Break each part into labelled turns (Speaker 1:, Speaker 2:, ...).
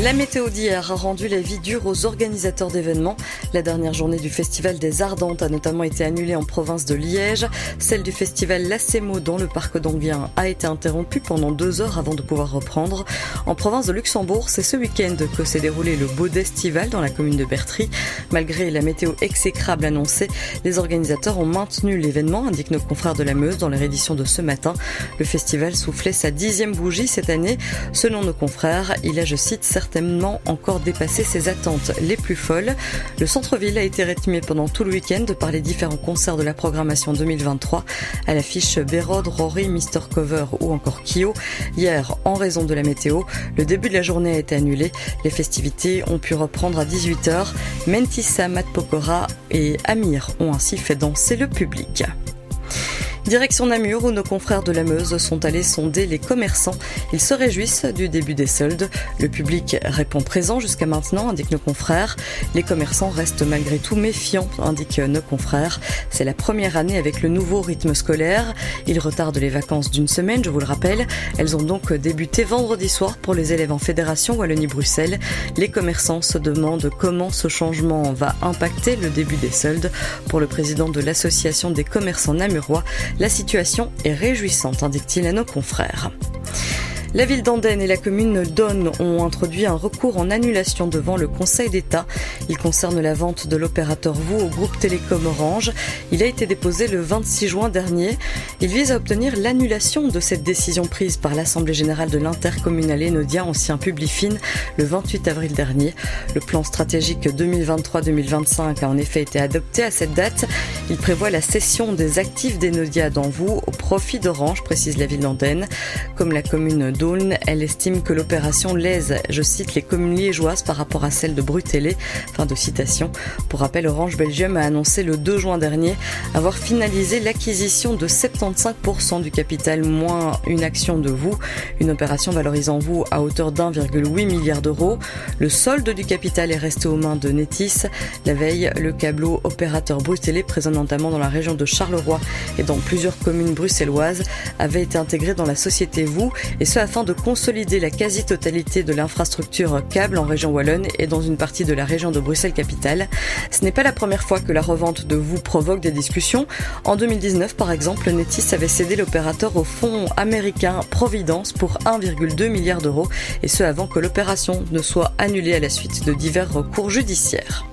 Speaker 1: La météo d'hier a rendu la vie dure aux organisateurs d'événements. La dernière journée du Festival des Ardentes a notamment été annulée en province de Liège. Celle du Festival Lacémo dans le parc d'Anguien a été interrompue pendant deux heures avant de pouvoir reprendre. En province de Luxembourg, c'est ce week-end que s'est déroulé le Beau Estival dans la commune de Bertry. Malgré la météo exécrable annoncée, les organisateurs ont maintenu l'événement, indiquent nos confrères de la Meuse dans leur édition de ce matin. Le festival soufflait sa dixième bougie cette année. Selon nos confrères, il a, je cite, certainement encore dépassé ses attentes les plus folles. Le centre-ville a été rythmé pendant tout le week-end par les différents concerts de la programmation 2023 à l'affiche Bérode, Rory, Mr. Cover ou encore Kyo. Hier, en raison de la météo, le début de la journée a été annulé. Les festivités ont pu reprendre à 18h. Mentissa, Matt Pokora et Amir ont ainsi fait danser le public. Direction Namur où nos confrères de la Meuse sont allés sonder les commerçants. Ils se réjouissent du début des soldes. Le public répond présent jusqu'à maintenant, indiquent nos confrères. Les commerçants restent malgré tout méfiants, indiquent nos confrères. C'est la première année avec le nouveau rythme scolaire. Ils retardent les vacances d'une semaine, je vous le rappelle. Elles ont donc débuté vendredi soir pour les élèves en fédération Wallonie-Bruxelles. Les commerçants se demandent comment ce changement va impacter le début des soldes. Pour le président de l'association des commerçants namurois, la situation est réjouissante, indique-t-il à nos confrères. La ville d'Andenne et la commune d'Onne ont introduit un recours en annulation devant le Conseil d'État. Il concerne la vente de l'opérateur VOO au groupe Télécom Orange. Il a été déposé le 26 juin dernier. Il vise à obtenir l'annulation de cette décision prise par l'Assemblée générale de l'intercommunal Enodien, ancien Publifine, le 28 avril dernier. Le plan stratégique 2023-2025 a en effet été adopté à cette date. Il prévoit la cession des actifs d'Enodia dans vous au profit d'Orange, précise la ville d'Andenne. Comme la commune elle estime que l'opération lèse, je cite, les communes liégeoises par rapport à celle de Brutélé. Fin de citation. Pour rappel, Orange Belgium a annoncé le 2 juin dernier avoir finalisé l'acquisition de 75% du capital moins une action de vous, une opération valorisant vous à hauteur d'1,8 milliard d'euros. Le solde du capital est resté aux mains de Netis. La veille, le câbleau opérateur bruxellois présent notamment dans la région de Charleroi et dans plusieurs communes bruxelloises avait été intégré dans la société vous et ce afin de consolider la quasi-totalité de l'infrastructure câble en région wallonne et dans une partie de la région de Bruxelles-Capitale. Ce n'est pas la première fois que la revente de vous provoque des discussions. En 2019, par exemple, Netis avait cédé l'opérateur au fonds américain Providence pour 1,2 milliard d'euros et ce avant que l'opération ne soit annulée à la suite de divers recours judiciaires.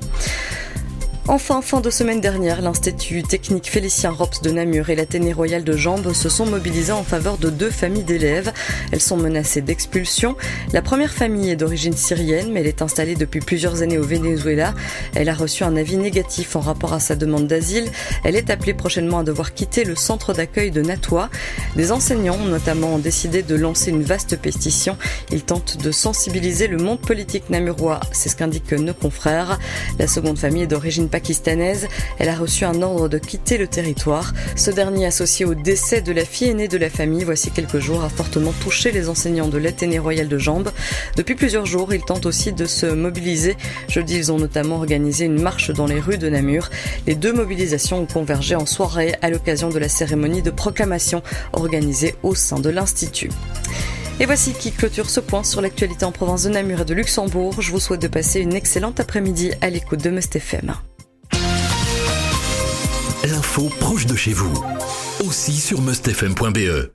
Speaker 1: Enfin, fin de semaine dernière, l'Institut technique Félicien Rops de Namur et l'Athénée royale de Jambes se sont mobilisés en faveur de deux familles d'élèves. Elles sont menacées d'expulsion. La première famille est d'origine syrienne, mais elle est installée depuis plusieurs années au Venezuela. Elle a reçu un avis négatif en rapport à sa demande d'asile. Elle est appelée prochainement à devoir quitter le centre d'accueil de Natois. Des enseignants ont notamment décidé de lancer une vaste pétition. Ils tentent de sensibiliser le monde politique namurois. C'est ce qu'indiquent nos confrères. La seconde famille est d'origine pakistanaise. Elle a reçu un ordre de quitter le territoire. Ce dernier, associé au décès de la fille aînée de la famille, voici quelques jours, a fortement touché les enseignants de l'Athénée royal de Jambes. Depuis plusieurs jours, ils tentent aussi de se mobiliser. Jeudi, ils ont notamment organisé une marche dans les rues de Namur. Les deux mobilisations ont convergé en soirée à l'occasion de la cérémonie de proclamation organisée au sein de l'Institut. Et voici qui clôture ce point sur l'actualité en province de Namur et de Luxembourg. Je vous souhaite de passer une excellente après-midi à l'écoute de Must FM
Speaker 2: l'info proche de chez vous. Aussi sur mustfm.be.